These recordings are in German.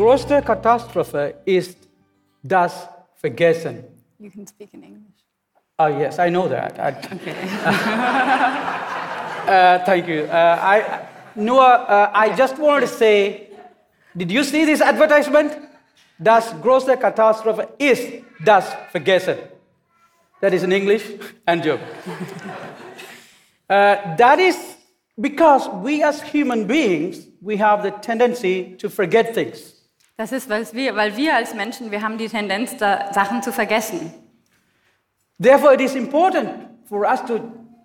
größte Katastrophe ist das Vergessen. You can speak in English. Oh, yes, I know that. I- Uh, thank you. Uh, I, Noah, uh, I just wanted to say, did you see this advertisement? Das große Katastrophe ist das Vergessen. That is in English and German. Uh, that is because we as human beings, we have the tendency to forget things. Das ist, weil wir, weil wir als Menschen, wir haben die Tendenz, da Sachen zu vergessen. Therefore, it is important for us to,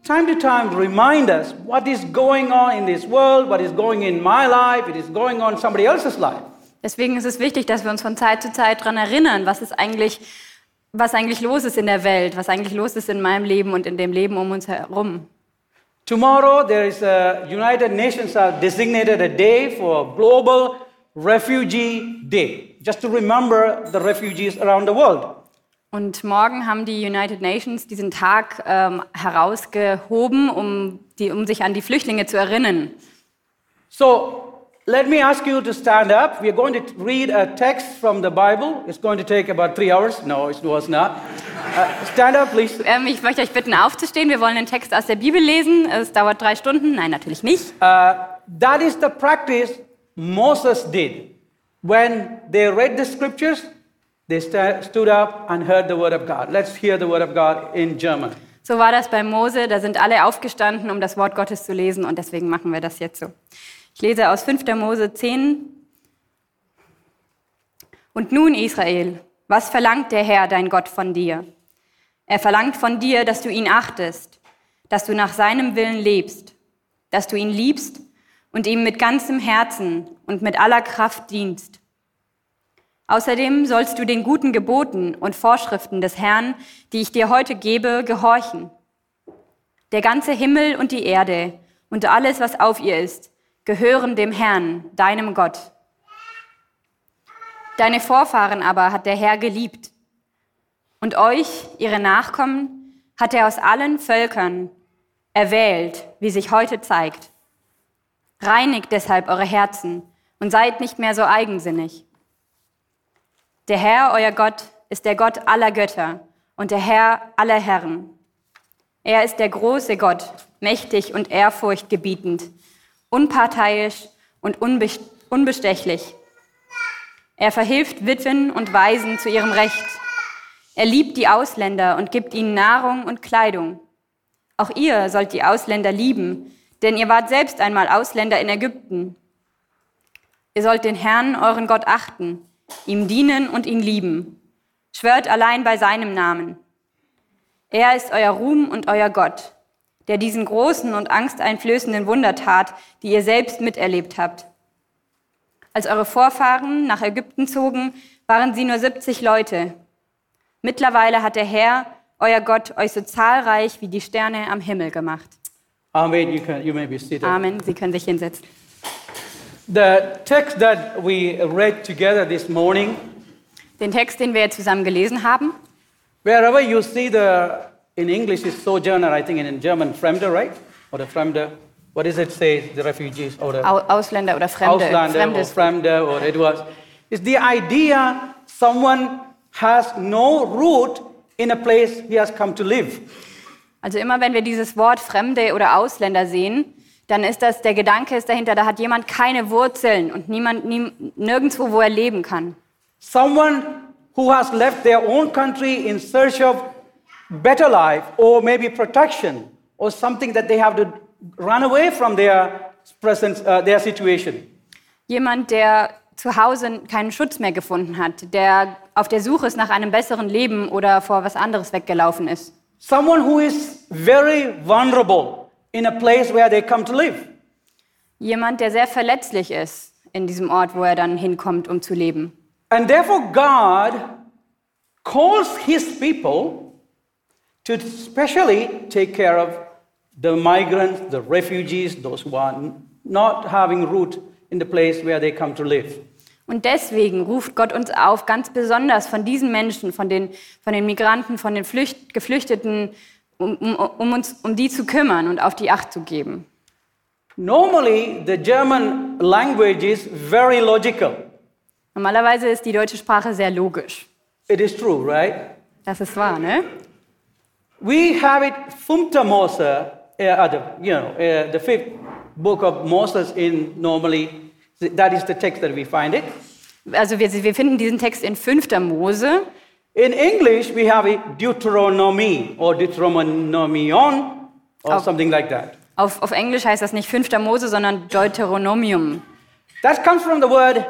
time to time, remind us what is going on in this world, what is going in my life, it is going on somebody else's life. Deswegen ist es wichtig, dass wir uns von Zeit zu Zeit daran erinnern, was ist eigentlich, was eigentlich los ist in der Welt, was eigentlich los ist in meinem Leben und in dem Leben um uns herum. Tomorrow, there is a United Nations have designated a day for Global Refugee Day, just to remember the refugees around the world. Und morgen haben die United Nations diesen Tag ähm, herausgehoben, um, die, um sich an die Flüchtlinge zu erinnern. So, let me ask you to stand up. We are going to read a text from the Bible. It's going to take about three hours. No, it was not. Uh, stand up, please. Ähm, ich möchte euch bitten, aufzustehen. Wir wollen den Text aus der Bibel lesen. Es dauert drei Stunden. Nein, natürlich nicht. Uh, that is the practice Moses did. When they read the scriptures, they sta- stood up and heard the word of God. Let's hear the word of God in German. So war das bei Mose. Da sind alle aufgestanden, um das Wort Gottes zu lesen. Und deswegen machen wir das jetzt so. Ich lese aus 5. Mose 10. Und nun, Israel, was verlangt der Herr, dein Gott, von dir? Er verlangt von dir, dass du ihn achtest, dass du nach seinem Willen lebst, dass du ihn liebst und ihm mit ganzem Herzen und mit aller Kraft dienst. Außerdem sollst du den guten Geboten und Vorschriften des Herrn, die ich dir heute gebe, gehorchen. Der ganze Himmel und die Erde und alles, was auf ihr ist, gehören dem Herrn, deinem Gott. Deine Vorfahren aber hat der Herr geliebt. Und euch, ihre Nachkommen, hat er aus allen Völkern erwählt, wie sich heute zeigt. Reinigt deshalb eure Herzen und seid nicht mehr so eigensinnig. Der Herr, euer Gott, ist der Gott aller Götter und der Herr aller Herren. Er ist der große Gott, mächtig und ehrfurchtgebietend, unparteiisch und unbest- unbestechlich. Er verhilft Witwen und Waisen zu ihrem Recht. Er liebt die Ausländer und gibt ihnen Nahrung und Kleidung. Auch ihr sollt die Ausländer lieben, denn ihr wart selbst einmal Ausländer in Ägypten. Ihr sollt den Herrn, euren Gott, achten, ihm dienen und ihn lieben. Schwört allein bei seinem Namen. Er ist euer Ruhm und euer Gott, der diesen großen und angsteinflößenden Wunder tat, die ihr selbst miterlebt habt. Als eure Vorfahren nach Ägypten zogen, waren sie nur 70 Leute. Mittlerweile hat der Herr, euer Gott, euch so zahlreich wie die Sterne am Himmel gemacht. Amen. You, can, you may be seated. Amen. Sie können sich hinsetzen. The text that we read together this morning, Den Text, den wir zusammen gelesen haben, wherever you see the, in English, is sojourner, I think, and in German, Fremder, right? Or the Fremder. What does it say, the refugees? Or the Au- Ausländer oder Fremde, Auslander or Fremdes. Fremder, or it was. It's the idea someone has no root in a place he has come to live. Also immer wenn wir dieses Wort Fremde oder Ausländer sehen, dann ist das, der Gedanke ist dahinter, da hat jemand keine Wurzeln und niemand, nie, nirgendwo, wo er leben kann. Someone who has left their own country in search of better life or maybe protection or something that they have to run away from their present, uh, their situation. Jemand, der zu Hause keinen Schutz mehr gefunden hat, der auf der Suche ist nach einem besseren Leben oder vor was anderes weggelaufen ist. Someone who is very vulnerable in a place where they come to live. Jemand, der sehr verletzlich ist in diesem Ort, wo er dann hinkommt, um zu leben. And therefore, God calls his people to especially take care of the migrants, the refugees, those who are not having root in the place where they come to live. Und deswegen ruft Gott uns auf, ganz besonders von diesen Menschen, von den, von den Migranten, von den Flücht, Geflüchteten, um, um, um uns um die zu kümmern und auf die Acht zu geben. Normally, the German language is very logical. Normalerweise ist die deutsche Sprache sehr logisch. It is true, right? Das ist wahr, ne? We have it Fumta Mose, uh, the, you know, uh, the fifth book of Moses in normally, that is the text that we find it. Also wir, wir finden diesen Text in 5. Mose. In English, we have Deuteronomy or Deuteronomion or Oh. something like that. Auf, auf Englisch heißt das nicht 5. Mose, sondern Deuteronomium. That comes from the word,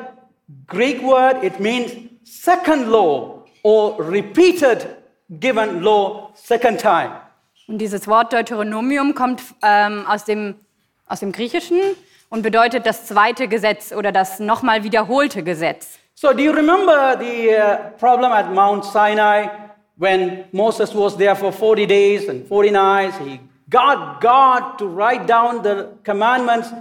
Greek word, it means second law or repeated given law second time. Und dieses Wort Deuteronomium kommt ähm, aus, dem, aus dem Griechischen und bedeutet das zweite Gesetz oder das nochmal wiederholte Gesetz. So, do you remember the uh, problem at Mount Sinai when Moses was there for 40 days and 40 nights? He got God to write down the commandments.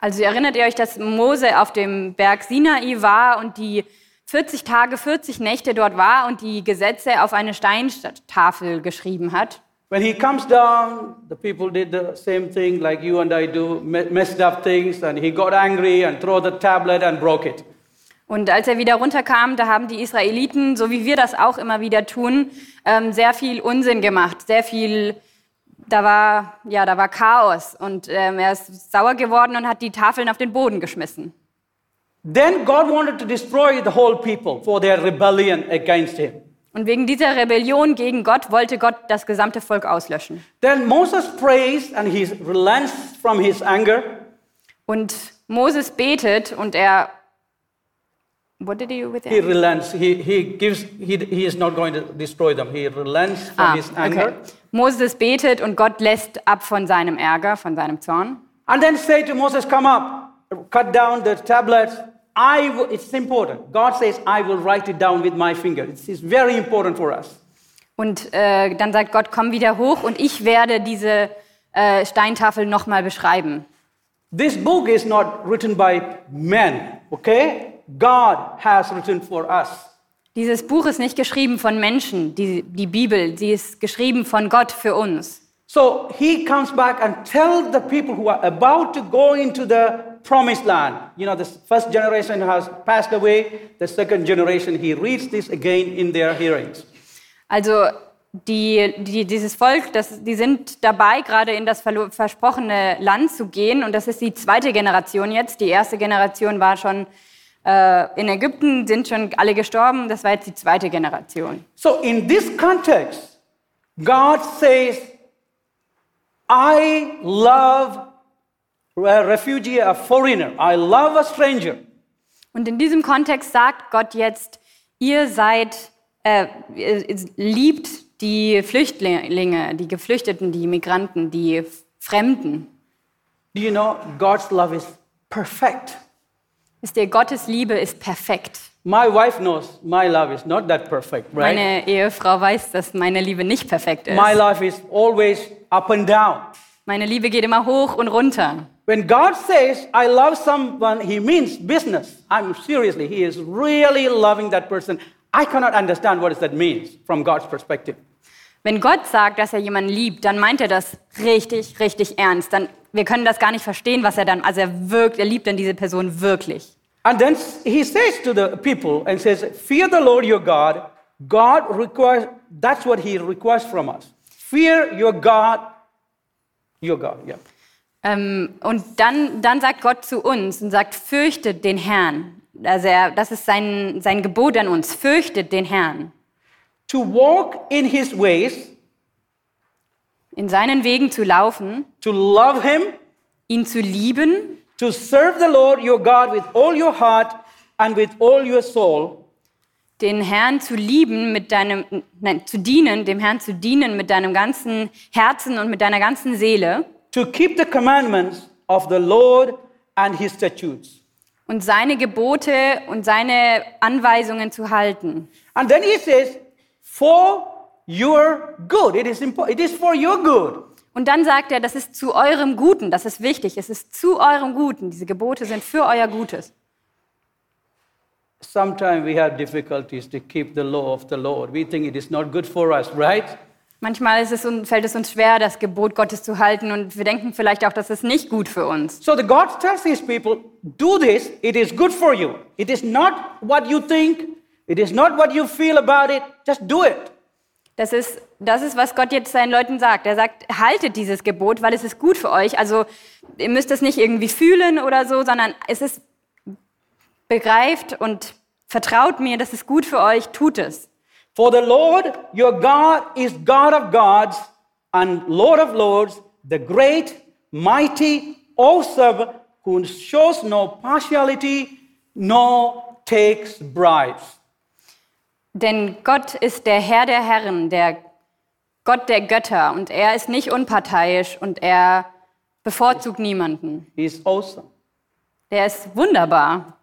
Also erinnert ihr euch, dass Mose auf dem Berg Sinai war und die 40 Tage, 40 Nächte dort war und die Gesetze auf eine Steintafel geschrieben hat? When he comes down, the people did the same thing like you and I do, me- messed up things, and he got angry and threw the tablet and broke it. Und als er wieder runterkam, da haben die Israeliten, so wie wir das auch immer wieder tun, ähm, sehr viel Unsinn gemacht, sehr viel, da war, ja, da war Chaos und ähm, er ist sauer geworden und hat die Tafeln auf den Boden geschmissen. Then God wanted to destroy the whole people for their rebellion against him. Und wegen dieser Rebellion gegen Gott wollte Gott das gesamte Volk auslöschen. Then Moses prays and he relents from his anger. Und Moses betet und er, what did he do with He it? relents. He, he gives, he, he is not going to destroy them. He relents from Ah, his anger. okay. Moses betet und Gott lässt ab von seinem Ärger, von seinem Zorn. And then say to Moses, come up, cut down the tablets. I will, it's important. God says, I will write it down with my finger. It's, it's very important for us. Und äh, dann sagt Gott, komm wieder hoch und ich werde diese äh, Steintafel nochmal beschreiben. This book is not written by men, okay? God has written for us. Dieses Buch ist nicht geschrieben von Menschen, die, die Bibel, sie ist geschrieben von Gott für uns. So he comes back and tells the people who are about to go into the promised land. You know, the first generation has passed away. The second generation, he reads this again in their hearings. Also die, die, dieses Volk, das, die sind dabei, gerade in das versprochene Land zu gehen. Und das ist die zweite Generation jetzt. Die erste Generation war schon äh, in Ägypten, sind schon alle gestorben. Das war jetzt die zweite Generation. So in this context, God says, I love a refugee, a foreigner. I love a stranger. Und in diesem Kontext sagt Gott jetzt, ihr seid, äh, liebt die Flüchtlinge, die Geflüchteten, die Migranten, die Fremden. Do you know God's love is perfect? Wisst ihr, Gottes Liebe ist perfekt. My wife knows my love is not that perfect, right? Meine Ehefrau weiß, dass meine Liebe nicht perfekt ist. My life is always up and down. Meine Liebe geht immer hoch und runter. When God says, I love someone, he means business. I'm seriously, he is really loving that person. I cannot understand what that means from God's perspective. Wenn Gott sagt, dass er jemanden liebt, dann meint er das richtig, richtig ernst. Dann, wir können das gar nicht verstehen, was er dann, also er wirkt, er liebt dann diese Person wirklich. And then he says to the people and says, Fear the Lord your God. God requires, that's what he requires from us. Fear your God, your God, yeah. Ähm, und dann, dann sagt Gott zu uns und sagt, fürchtet den Herrn. Also er, das ist sein, sein Gebot an uns, fürchtet den Herrn. To walk in his ways, In seinen Wegen zu laufen, to love him, ihn zu lieben, to serve the Lord your God with all your heart and with all your soul, den Herrn zu lieben, mit deinem, nein, zu dienen, dem Herrn zu dienen mit deinem ganzen Herzen und mit deiner ganzen Seele to keep the commandments of the Lord and his statutes. und seine Gebote und seine Anweisungen zu halten. And then he says, for your good. It is, it is for your good. Und dann sagt er, das ist zu eurem Guten, das ist wichtig, es ist zu eurem Guten. Diese Gebote sind für euer Gutes. Sometimes we have difficulties to keep the law of the Lord. We think it is not good for us, right? Manchmal es, fällt es uns schwer, das Gebot Gottes zu halten und wir denken vielleicht auch, das ist nicht gut für uns. So the God tells his people, do this, it is good for you. It is not what you think, it is not what you feel about it, just do it. Das ist, das ist, was Gott jetzt seinen Leuten sagt. Er sagt, haltet dieses Gebot, weil es ist gut für euch. Also ihr müsst es nicht irgendwie fühlen oder so, sondern es ist begreift und vertraut mir, das ist gut für euch, tut es. For the Lord your God is God of gods and Lord of lords, the great, mighty, awesome, who shows no partiality, nor takes bribes. Denn Gott ist der Herr der Herren, der Gott der Götter und er ist nicht unparteiisch und er bevorzugt niemanden. He is awesome. Der ist wunderbar.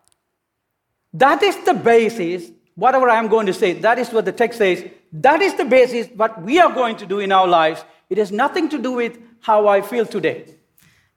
That is the basis, whatever I'm going to say, that is what the text says. That is the basis what we are going to do in our lives. It has nothing to do with how I feel today.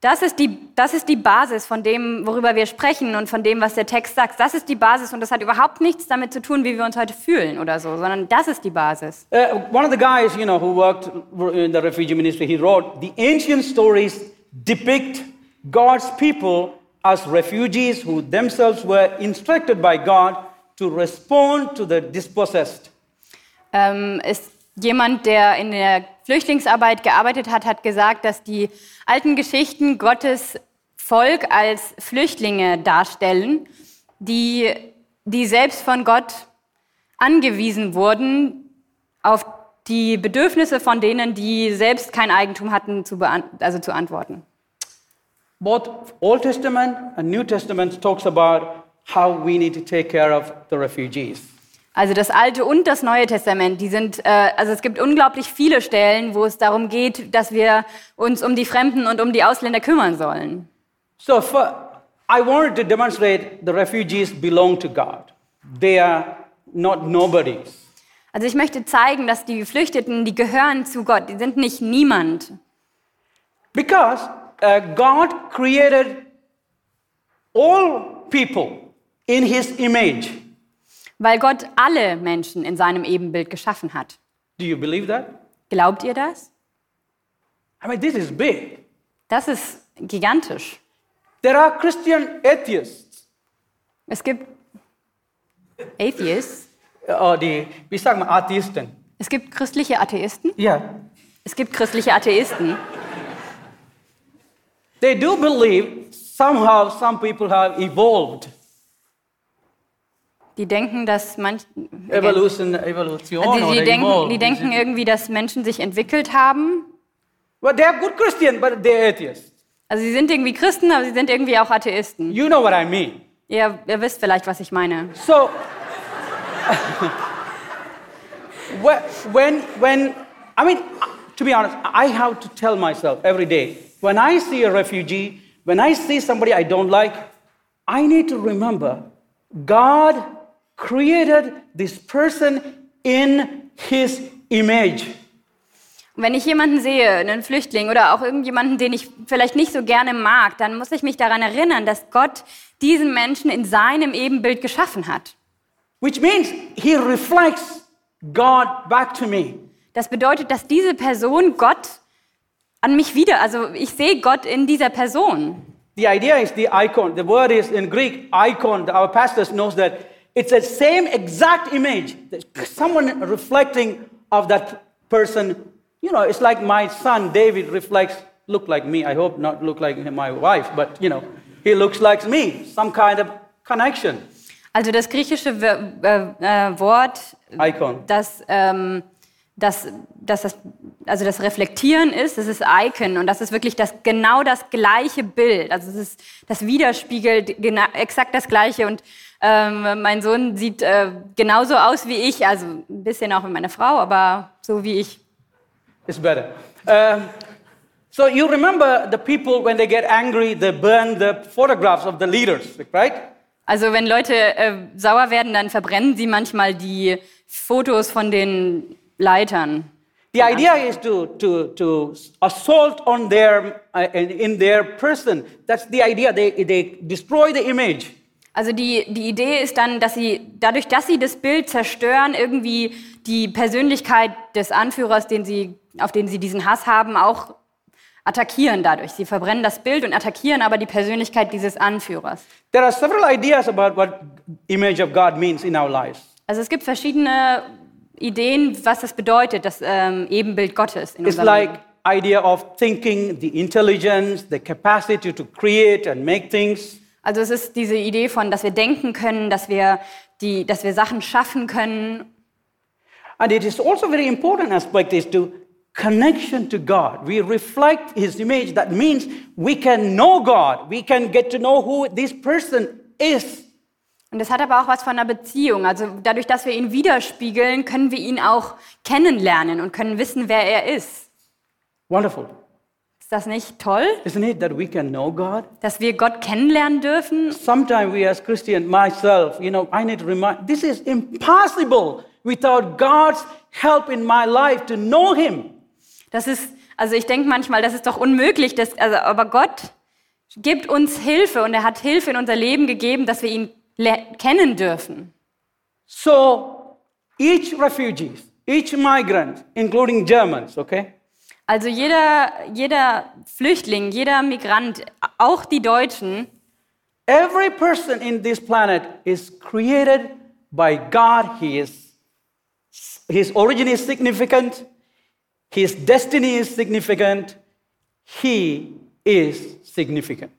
Das ist, die, das ist die Basis von dem, worüber wir sprechen und von dem, was der Text sagt. Das ist die Basis und das hat überhaupt nichts damit zu tun, wie wir uns heute fühlen oder so, sondern das ist die Basis. Uh, one of the guys, you know, who worked in the refugee ministry, he wrote, the ancient stories depict God's people as refugees who themselves were instructed by God to respond to the dispossessed. Ähm, ist jemand, der in der Flüchtlingsarbeit gearbeitet hat, hat gesagt, dass die alten Geschichten Gottes Volk als Flüchtlinge darstellen, die, die selbst von Gott angewiesen wurden auf die Bedürfnisse von denen, die selbst kein Eigentum hatten, zu, also zu antworten. Both Old Testament and New Testament talks about how we need to take care of the refugees. Also das Alte und das Neue Testament, die sind, äh, also es gibt unglaublich viele Stellen, wo es darum geht, dass wir uns um die Fremden und um die Ausländer kümmern sollen. So for, I wanted to demonstrate the refugees belong to God. They are not nobodies. Also ich möchte zeigen, dass die Geflüchteten, die gehören zu Gott, die sind nicht niemand. Because uh, God created all people in his image. Weil Gott alle Menschen in seinem Ebenbild geschaffen hat. Do you believe that? Glaubt ihr das? I mean, this is big. Das ist gigantisch. There are Christian atheists, Es gibt Atheists, uh, die, wie sagen wir, Atheisten. es gibt christliche Atheisten, Yeah. es gibt christliche Atheisten, They do believe somehow some people have evolved. Die denken, dass manch, Evolution, Evolution, also or die, denken, evolved. die denken irgendwie, dass Menschen sich entwickelt haben. But they are good Christian, but they're atheists. Also sie sind irgendwie Christen, aber sie sind irgendwie auch Atheisten. You know what I mean. Ihr, ihr wisst vielleicht, was ich meine. So, whe- when, when, I mean, to be honest, I have to tell myself every day when I see a refugee, when I see somebody I don't like, I need to remember God created this person in his image. Und wenn ich jemanden sehe, einen Flüchtling oder auch irgendjemanden, den ich vielleicht nicht so gerne mag, dann muss ich mich daran erinnern, dass Gott diesen Menschen in seinem Ebenbild geschaffen hat. Which means he reflects God back to me. Das bedeutet, dass diese Person Gott an mich wieder, also ich sehe Gott in dieser Person. The idea is the icon. The word is in Greek, icon. Our pastors knows that it's the same exact image. Someone reflecting of that person. You know, it's like my son David reflects, look like me. I hope not look like my wife, but you know, he looks like me. Some kind of connection. Also das griechische äh, äh, Wort, Icon. das, ähm, das, das, das, also das Reflektieren ist, das ist Icon und das ist wirklich das, genau das gleiche Bild. Also es ist, das widerspiegelt genau, exakt das Gleiche und ähm, mein Sohn sieht äh, genauso aus wie ich, also ein bisschen auch wie meine Frau, aber so wie ich. It's better. Um, so you remember the people when they get angry, they burn the photographs of the leaders, right? Also wenn Leute äh, sauer werden, dann verbrennen sie manchmal die Fotos von den Leitern. The idea is to, to, to assault on their, uh, in, in their person. That's the idea. They, they destroy the image. Also die, die Idee ist dann, dass sie dadurch, dass sie das Bild zerstören, irgendwie die Persönlichkeit des Anführers, den sie, auf den sie diesen Hass haben, auch attackieren dadurch. Sie verbrennen das Bild und attackieren aber die Persönlichkeit dieses Anführers. There are several ideas about what image of God means in our lives. Also es gibt verschiedene Ideen, was das bedeutet, das ähm, Ebenbild Gottes in It's unserem like Leben. idea of thinking, the intelligence, the capacity to create and make things. Also es ist diese Idee von, dass wir denken können, dass wir, die, dass wir Sachen schaffen können. And it is also very important aspect is to connection to God. We reflect his image. That means we can know God. We can get to know who this person is. Und das hat aber auch was von einer Beziehung. Also dadurch, dass wir ihn widerspiegeln, können wir ihn auch kennenlernen und können wissen, wer er ist. Wonderful. Ist das nicht toll, Isn't it that we can know God? dass wir Gott kennenlernen dürfen? Sometimes we as Christian, myself, you know, I need to remind this is impossible without God's help in my life to know him. Das ist, also ich denke manchmal, das ist doch unmöglich. Dass, also, aber Gott gibt uns Hilfe und er hat Hilfe in unser Leben gegeben, dass wir ihn kennen dürfen. So each refugees, each migrant, including Germans, okay? Also jeder, jeder Flüchtling, jeder Migrant, auch die Deutschen, Every person in this planet is created by God. He is, his origin is significant. His destiny is significant. He is significant.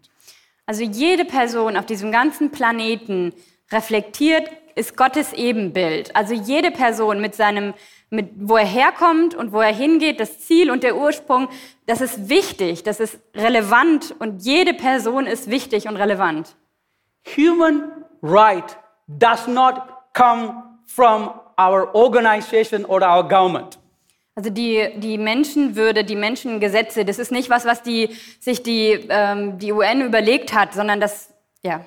also jede Person auf diesem ganzen Planeten reflektiert, ist Gottes Ebenbild. Also jede Person mit seinem, mit, wo er herkommt und wo er hingeht, das Ziel und der Ursprung, das ist wichtig, das ist relevant und jede Person ist wichtig und relevant. Human right does not come from our organization or our government. Also die, die Menschenwürde, die Menschengesetze, das ist nicht was, was die, sich die, ähm, die UN überlegt hat, sondern das, ja,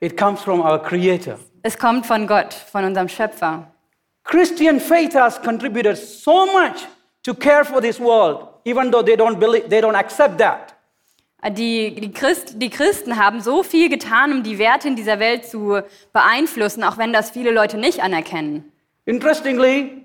It comes from our Creator. es kommt von Gott, von unserem Schöpfer. Christian faith has contributed so much to care for this world, even though they don't believe, they don't accept that. Die, die, Christ, die Christen haben so viel getan, um die Werte in dieser Welt zu beeinflussen, auch wenn das viele Leute nicht anerkennen. Interestingly,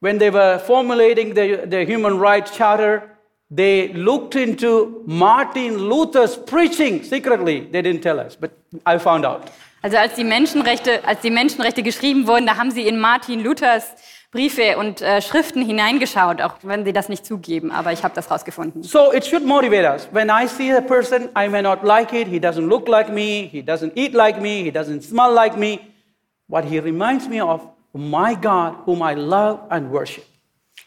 when they were formulating the, the human rights charter, they looked into Martin Luther's preaching secretly. They didn't tell us, but I found out. Also als die Menschenrechte, als die Menschenrechte geschrieben wurden, da haben sie in Martin Luthers Briefe und äh, Schriften hineingeschaut, auch wenn sie das nicht zugeben. Aber ich habe das rausgefunden. So it should motivate us. When I see a person, I may not like it, he doesn't look like me, he doesn't eat like me, he doesn't smell like me, but he reminds me of my God whom I love and worship.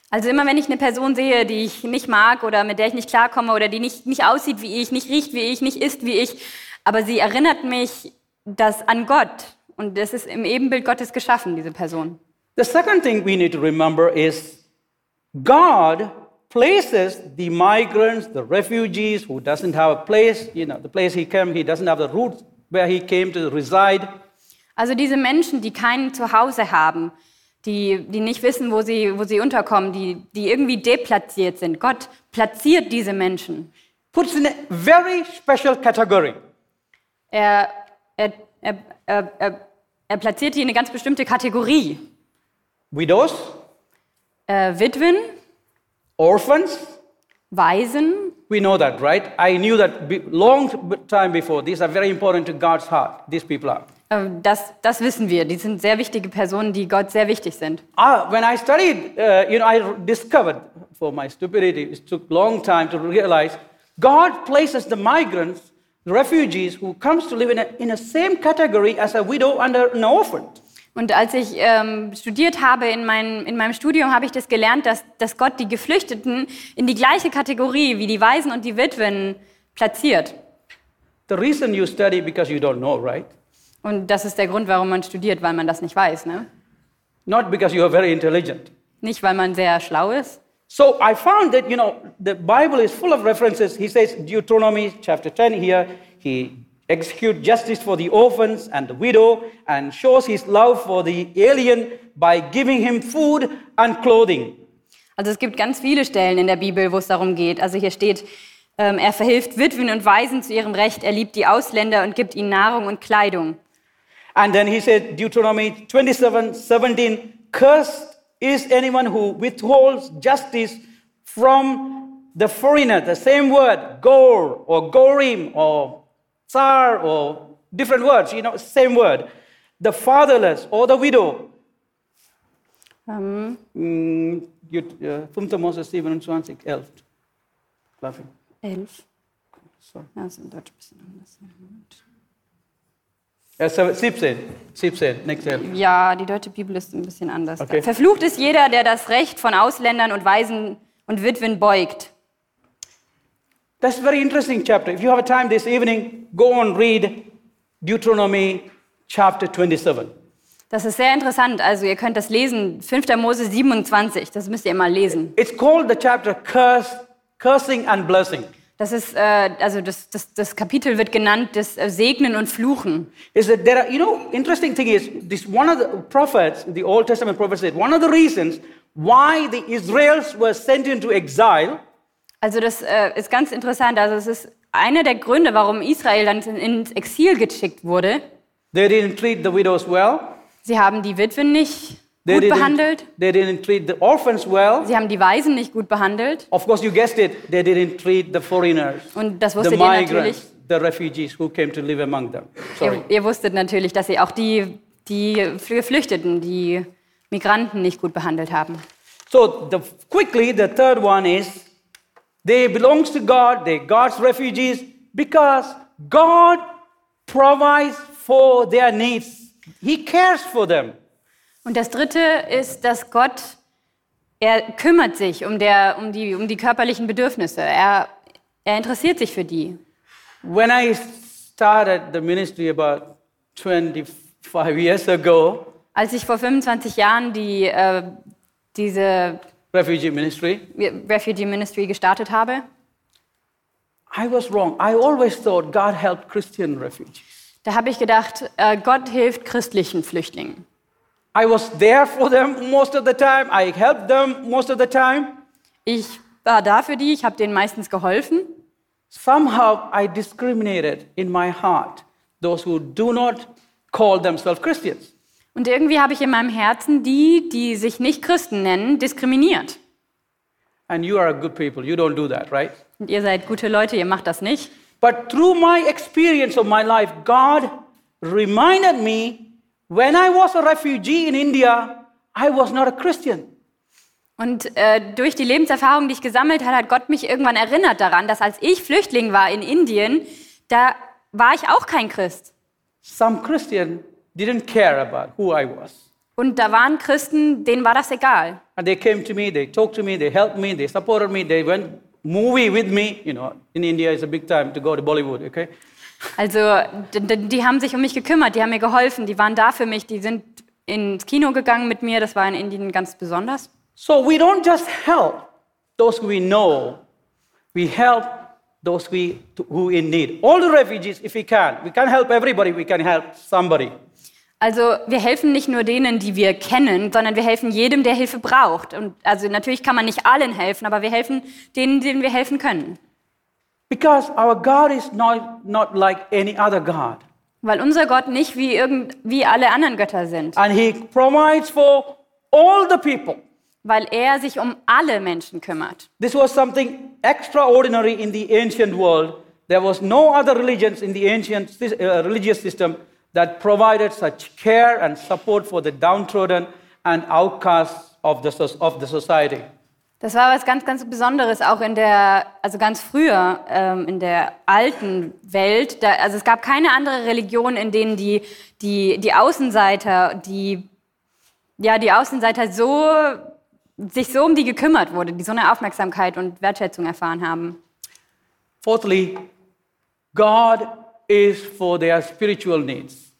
Also immer wenn ich eine Person sehe, die ich nicht mag oder mit der ich nicht klarkomme oder die nicht, nicht aussieht wie ich, nicht riecht wie ich, nicht isst wie ich, aber sie erinnert mich das an Gott. Und das ist im Ebenbild Gottes geschaffen, diese Person. The second thing we need to remember is God places the migrants, the refugees who doesn't have a place, you know, the place he came, he doesn't have the roots where he came to reside. Also diese Menschen, die kein Zuhause haben, die, die nicht wissen, wo sie, wo sie unterkommen, die, die irgendwie deplatziert sind. Gott platziert diese Menschen. Puts in a very special category. Er, er, er, er, er, er platziert die in eine ganz bestimmte Kategorie. Widows, Äh, Witwen, orphans, Waisen. we know that, right? I knew that be- long time before. These are very important to God's heart. These people are. Äh, Das, das wissen wir. Die sind sehr wichtige Personen, die Gott sehr wichtig sind. Ah, when I studied, uh, you know, I discovered for my stupidity, it took long time to realize God places the migrants, refugees who comes to live in a, in a same category as a widow and an orphan. Und als ich ähm, studiert habe in, mein, in meinem Studium, habe ich das gelernt, dass, dass Gott die Geflüchteten in die gleiche Kategorie wie die Waisen und die Witwen platziert. The reason you study because you don't know, right? Und das ist der Grund, warum man studiert, weil man das nicht weiß. Ne? Not because you are very intelligent. Nicht, weil man sehr schlau ist. So I found that, you know, the Bible is full of references. He says, Deuteronomy chapter 10 here, he execute justice for the orphans and the widow and shows his love for the alien by giving him food and clothing. Also es gibt ganz viele Stellen in der Bibel, wo es darum geht. Also hier steht, ähm, er verhilft Witwen und Waisen zu ihrem Recht, er liebt die Ausländer und gibt ihnen Nahrung und Kleidung. And then he said, Deuteronomy 27 17, cursed is anyone who withholds justice from the foreigner. The same word, gore or gorim or tsar or different words, you know, same word. The fatherless or the widow. Um, mm, you, uh, Moses, Laughing. Elf. So. Ja, 17. 17, nächste. Ja, die deutsche Bibel ist ein bisschen anders. Okay. Verflucht ist jeder, der das Recht von Ausländern und Waisen und Witwen beugt. That's a very interesting chapter. If you have time this evening, go and read Deuteronomy chapter 27. Das ist sehr interessant. Also ihr könnt das lesen, 5. Mose 27. Das müsst ihr mal lesen. It's called the chapter Curse, Cursing and Blessing. Das ist, äh, also das, das, das Kapitel wird genannt, das äh, Segnen und Fluchen. Is that there are, you know, interesting thing is this one of the prophets, the Old Testament prophet said, one of the reasons why the Israels were sent into exile Also das äh, ist ganz interessant. Also es ist einer der Gründe, warum Israel dann ins Exil geschickt wurde. They didn't treat the widows well. Sie haben die Witwen nicht They gut didn't, behandelt. they didn't treat the orphans well. Sie haben die Waisen nicht gut behandelt. Of course, you guessed it, they didn't treat the foreigners, Und das the wusstet ihr natürlich. the refugees who came to live among them. Sorry. Ihr, ihr wusstet natürlich, dass sie auch die, die Geflüchteten, die Migranten nicht gut behandelt haben. So, the, quickly, the third one is they belongs to God, they God's refugees because God provides for their needs. He cares for them. Und das Dritte ist, dass Gott, er kümmert sich um, der, um, die, um die körperlichen Bedürfnisse. Er, er interessiert sich für die. When I started the ministry about 25 years ago, Als ich vor 25 Jahren die, äh, diese refugee ministry, Refugee Ministry gestartet habe, I was wrong. I always thought God helped Christian refugees. da habe ich gedacht, äh, Gott hilft christlichen Flüchtlingen. I was there for them most of the time. I helped them most of the time. Ich war da für die, ich habe denen meistens geholfen. Somehow I discriminated in my heart those who do not call themselves Christians. Und irgendwie habe ich in meinem Herzen die, die sich nicht Christen nennen, diskriminiert. And you are good people. You don't do that, right? Und ihr seid gute Leute, ihr macht das nicht. But through my experience of my life, God reminded me when I was a refugee in India, I was not a Christian. Und äh, durch die Lebenserfahrung, die ich gesammelt habe, hat Gott mich irgendwann erinnert daran, dass als ich Flüchtling war in Indien, da war ich auch kein Christ. Some Christian didn't care about who I was. Und da waren Christen, denen war das egal. And they came to me, they talked to me, they helped me, they supported me, they went movie with me. You know, in India it's a big time to go to Bollywood, okay? Also d- d- die haben sich um mich gekümmert, die haben mir geholfen, die waren da für mich, die sind ins Kino gegangen mit mir, das war in Indien ganz besonders. So we don't just help those we know, we help those we, who in need. All the refugees, if we can. We can't help everybody, we can help somebody. Also wir helfen nicht nur denen, die wir kennen, sondern wir helfen jedem, der Hilfe braucht. Und also natürlich kann man nicht allen helfen, aber wir helfen denen, denen wir helfen können. Because our God is not, not like any other God. Weil unser Gott nicht wie, irgend, wie alle anderen Götter sind. And He provides for all the people. Weil er sich um alle Menschen kümmert. This was something extraordinary in the ancient world. There was no other religions in the ancient uh, religious system that provided such care and support for the downtrodden and outcasts of the, of the society. Das war was ganz, ganz Besonderes, auch in der, also ganz früher, ähm, in der alten Welt. Da, also es gab keine andere Religion, in denen die, die, die Außenseiter, die, ja, die Außenseiter so, sich so um die gekümmert wurde, die so eine Aufmerksamkeit und Wertschätzung erfahren haben. Fourthly, God is for their spiritual needs.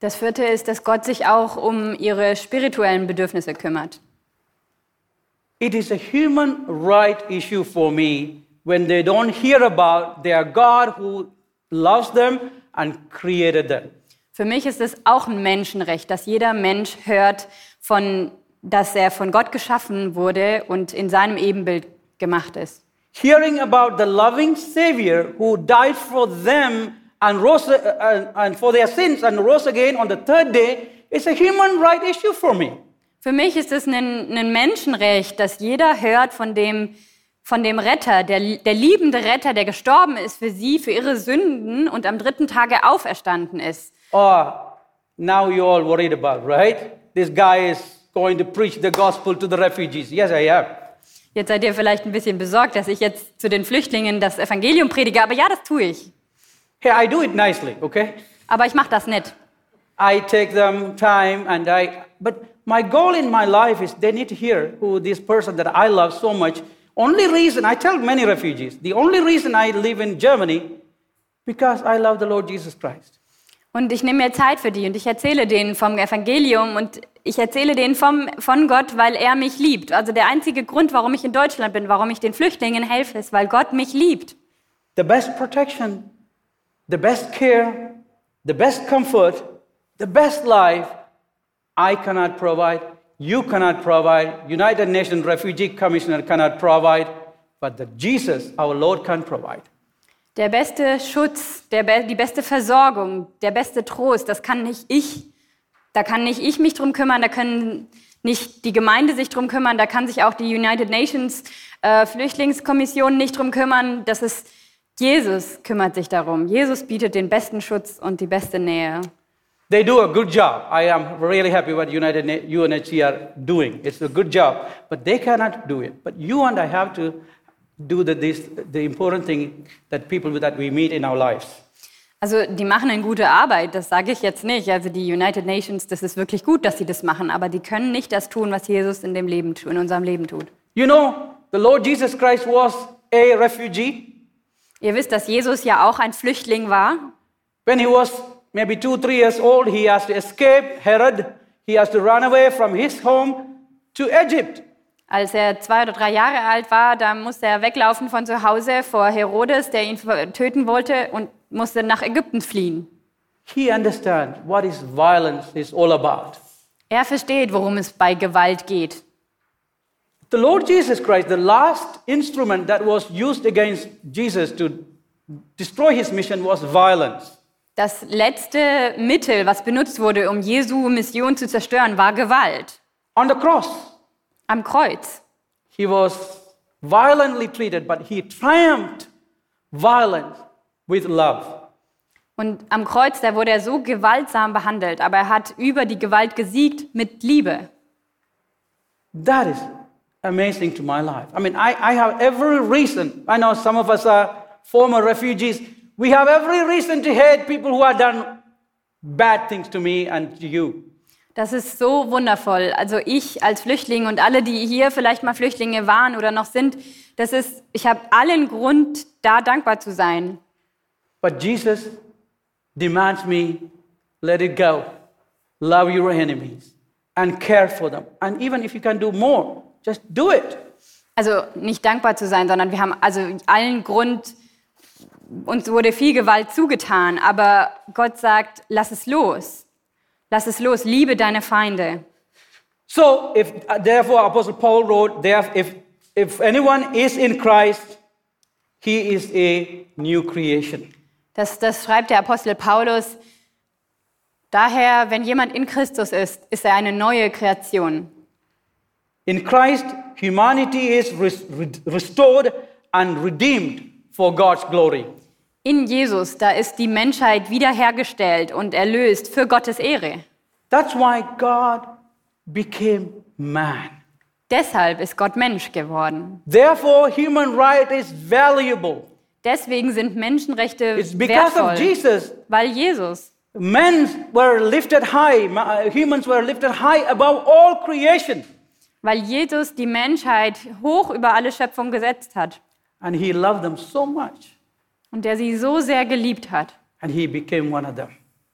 Das vierte ist, dass Gott sich auch um ihre spirituellen Bedürfnisse kümmert. It is a human right issue for me when they don't hear about their God who loves them and created them. Für mich ist es auch ein Menschenrecht, dass jeder Mensch hört, von, dass er von Gott geschaffen wurde und in seinem Ebenbild gemacht ist. Hearing about the loving Savior who died for them and rose uh, and, and for their sins and rose again on the third day is a human right issue for me. Für mich ist es ein, ein Menschenrecht, dass jeder hört von dem, von dem Retter, der, der liebende Retter, der gestorben ist für sie, für ihre Sünden und am dritten Tage auferstanden ist. Oh, now you're all worried about, right? This guy is going to preach the gospel to the refugees. Yes, I am. Jetzt seid ihr vielleicht ein bisschen besorgt, dass ich jetzt zu den Flüchtlingen das Evangelium predige, aber ja, das tue ich. Hey, I do it nicely, okay? Aber ich mache das nicht. I take them time and I, but my goal in my life is they need to hear who this person that I love so much. Only reason, I tell many refugees, the only reason I live in Germany, because I love the Lord Jesus Christ. Und ich nehme mir Zeit für die und ich erzähle denen vom Evangelium und ich erzähle denen vom, von Gott, weil er mich liebt. Also der einzige Grund, warum ich in Deutschland bin, warum ich den Flüchtlingen helfe, ist, weil Gott mich liebt. The best protection, the best care, the best comfort, the best life I cannot provide, you cannot provide, United Nations Refugee Commissioner cannot provide, but that Jesus, our Lord, can provide. Der beste Schutz, der be die beste Versorgung, der beste Trost, das kann nicht ich. Da kann nicht ich mich drum kümmern, da können nicht die Gemeinde sich drum kümmern, da kann sich auch die United Nations äh, Flüchtlingskommission nicht drum kümmern. Das ist Jesus kümmert sich darum. Jesus bietet den besten Schutz und die beste Nähe. They do a good job. I am really happy what United UNHCR doing. It's a good job, but they cannot do it. But you and I have to do the, this, the important thing that people that we meet in our lives. Also die machen eine gute Arbeit, das sage ich jetzt nicht. Also die United Nations, das ist wirklich gut, dass sie das machen, aber die können nicht das tun, was Jesus in dem Leben in unserem Leben tut. You know, the Lord Jesus Christ was a refugee. Ihr wisst, dass Jesus ja auch ein Flüchtling war. When he was maybe two, three years old, he has to escape Herod. He has to run away from his home to Egypt. Als er zwei oder drei Jahre alt war, da musste er weglaufen von zu Hause vor Herodes, der ihn töten wollte, und musste nach Ägypten fliehen. He understands what is violence is all about. Er versteht, worum es bei Gewalt geht. The Lord Jesus Christ, the last instrument that was used against Jesus to destroy his mission was violence. Das letzte Mittel, was benutzt wurde, um Jesu Mission zu zerstören, war Gewalt. On the cross, Am Kreuz. he was violently treated, but he triumphed violence with love. Und am Kreuz, da wurde er so gewaltsam behandelt, aber er hat über die Gewalt gesiegt mit Liebe. That is amazing to my life. I mean, I, I have every reason. I know some of us are former refugees. We have every reason to hate people who have done bad things to me and to you. Das ist so wundervoll. Also ich als Flüchtling und alle, die hier vielleicht mal Flüchtlinge waren oder noch sind, das ist, ich habe allen Grund, da dankbar zu sein. But Jesus demands me let it go, love your enemies, and care for them. And even if you can do more, just do it. Also nicht dankbar zu sein, sondern wir haben also allen Grund, uns wurde viel Gewalt zugetan, aber Gott sagt, lass es los. Lass es los, liebe deine Feinde. So, if uh, therefore Apostle Paul wrote, if, if anyone is in Christ, he is a new creation. Das, das schreibt der Apostel Paulus. Daher, wenn jemand in Christus ist, ist er eine neue Kreation. In Christ, humanity is res- re- restored and redeemed for God's glory. In Jesus, da ist die Menschheit wiederhergestellt und erlöst für Gottes Ehre. That's why God became man. Deshalb ist Gott Mensch geworden. Therefore, human right is valuable. Deswegen sind Menschenrechte It's because of wertvoll, Jesus. weil Jesus. Men were lifted high, uh, humans were lifted high above all creation. Weil Jesus die Menschheit hoch über alle Schöpfung gesetzt hat And he loved them so much. Und der sie so sehr geliebt hat And he became one of them.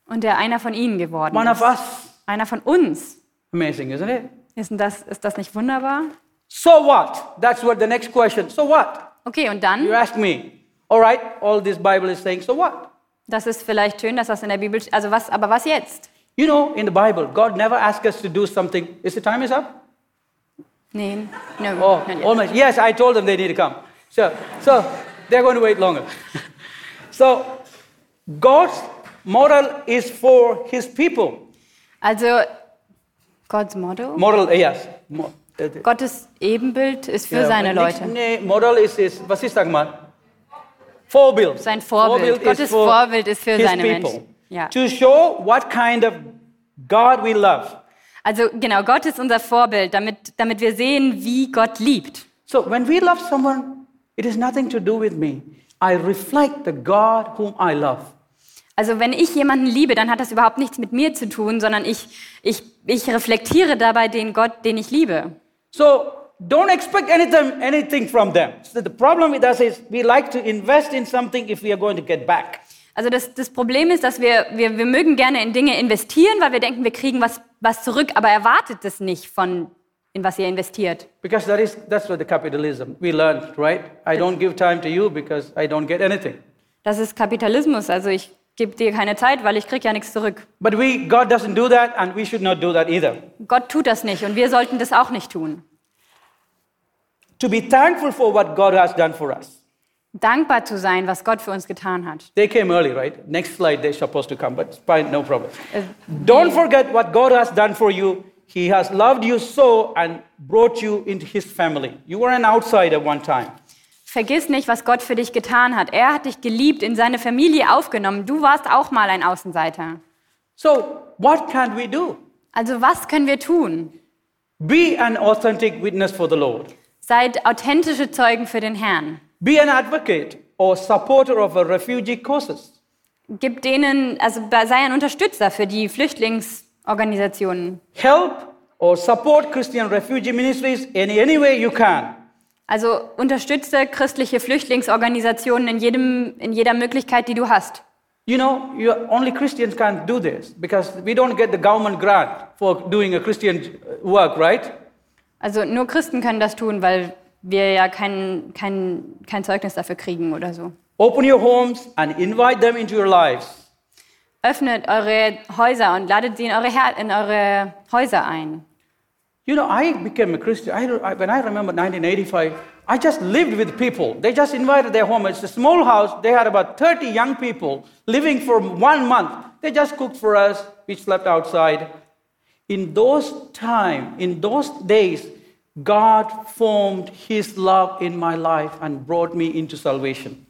und der einer von ihnen geworden One of ist. us. Einer von uns. Amazing, isn't it? Ist, das, ist das nicht wunderbar? So what? That's what the next question. So what? Okay, und You dann, ask me. All right, all this Bible is saying, so what? das ist vielleicht schön, dass das in der Bibel steht. Also was, aber was jetzt? You know, in the Bible, God never asks us to do something. Is the time is up? Nee, no, Oh, almost. Yes, I told them they need to come. So, so they're going to wait longer. so, God's model is for his people. Also God's Motto. Model, yes. Mo- äh, Gottes Ebenbild ist für ja, seine Leute. Nee, Model ist, ist was ist sag mal? Vorbild. Sein Vorbild. is Gottes Vorbild ist für seine people. Menschen. Ja. To show what kind of God we love. Also genau, Gott ist unser Vorbild, damit, damit wir sehen, wie Gott liebt. So when we love someone, it is nothing to do with me. I reflect the God whom I love. Also wenn ich jemanden liebe, dann hat das überhaupt nichts mit mir zu tun, sondern ich, ich, ich reflektiere dabei den Gott, den ich liebe. So don't expect anything, anything from them. So the problem with us is we like to invest in something if we are going to get back. Also das, das Problem ist, dass wir, wir, wir mögen gerne in Dinge investieren, weil wir denken, wir kriegen was, was zurück, aber erwartet es nicht von, in was ihr investiert. Because that is that's what the capitalism we learned, right? I don't give time to you because I don't get anything. Das ist Kapitalismus, also ich gebe dir keine Zeit, weil ich kriege ja nichts zurück. But we God doesn't do that and we should not do that either. Gott tut das nicht und wir sollten das auch nicht tun. To be thankful for what God has done for us. Dankbar zu sein, was Gott für uns getan hat. They came early, right? Next slide they're supposed to come, but fine, no problem. Äh, Don't forget what God has done for you. He has loved you so and brought you into his family. You were an outsider one time. Vergiss nicht, was Gott für dich getan hat. Er hat dich geliebt, in seine Familie aufgenommen. Du warst auch mal ein Außenseiter. So, what can we do? Also was können wir tun? Be an authentic witness for the Lord. Seid authentische Zeugen für den Herrn. Be an advocate or supporter of a refugee causes. Gib denen, also sei ein Unterstützer für die Flüchtlingsorganisationen. Help or support Christian refugee ministries in any way you can. Also unterstütze christliche Flüchtlingsorganisationen in, jedem, in jeder Möglichkeit, die du hast. You know, you only Christians can't do this because we don't get the government grant for doing a Christian uh, work, right? Also nur Christen können das tun, weil wir ja kein, kein, kein Zeugnis dafür kriegen oder so. Open your homes and invite them into your lives. Öffnet eure Häuser und ladet sie in eure, Her in eure Häuser ein. You know, I became a Christian. I, I, when I remember 1985, I just lived with people. They just invited their home. It's a small house. They had about 30 young people living for one month. They just cooked for us. We slept outside. In those time, in those days, God formed His love in my life and brought me into salvation.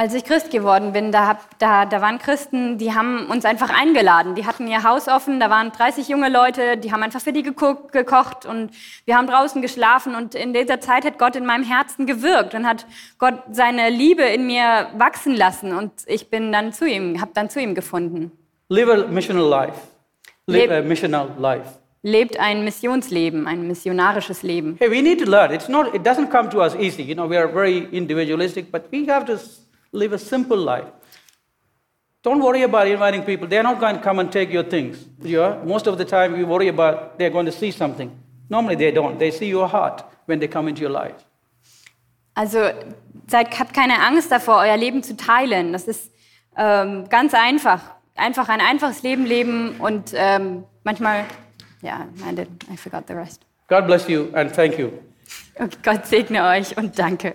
Als ich Christ geworden bin, da, hab, da, da waren Christen, die haben uns einfach eingeladen. Die hatten ihr Haus offen, da waren 30 junge Leute, die haben einfach für die geguckt, gekocht und wir haben draußen geschlafen. Und in dieser Zeit hat Gott in meinem Herzen gewirkt und hat Gott seine Liebe in mir wachsen lassen. Und ich bin dann zu ihm, habe dann zu ihm gefunden. Live a missional life. Live a missional life. Lebt ein Missionsleben, ein missionarisches Leben. Hey, we need to learn. It's not, it doesn't come to us easy. You know, we are very individualistic, but we have to live a simple life. Don't worry about inviting people. They're not going to come and take your things. You are, most of the time, we worry about they're going to see something. Normally, they don't. They see your heart when they come into your life. Also seid, habt keine Angst davor, euer Leben zu teilen. Das ist ähm, ganz einfach. Einfach ein einfaches Leben leben und ähm, manchmal, ja, I, did, I forgot the rest. God bless you and thank you. Okay, Gott segne euch und danke.